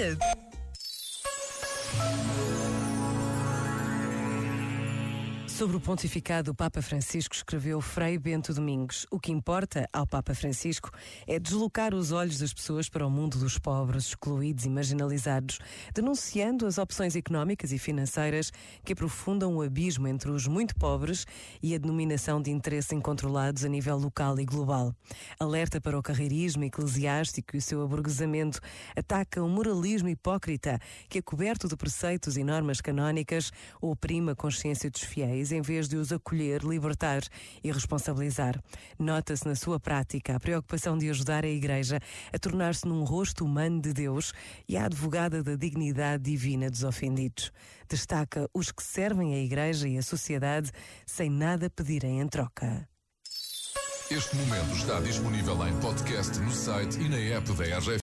Alternative. Sobre o pontificado, o Papa Francisco escreveu Frei Bento Domingos. O que importa ao Papa Francisco é deslocar os olhos das pessoas para o mundo dos pobres, excluídos e marginalizados, denunciando as opções económicas e financeiras que aprofundam o abismo entre os muito pobres e a denominação de interesse incontrolados a nível local e global. Alerta para o carreirismo eclesiástico e o seu aburguesamento, ataca o moralismo hipócrita que é coberto de preceitos e normas canónicas, oprime a consciência dos fiéis em vez de os acolher, libertar e responsabilizar. Nota-se na sua prática a preocupação de ajudar a Igreja a tornar-se num rosto humano de Deus e a advogada da dignidade divina dos ofendidos. Destaca os que servem a Igreja e a sociedade sem nada pedirem em troca. Este momento está disponível em podcast no site e na app da RGF.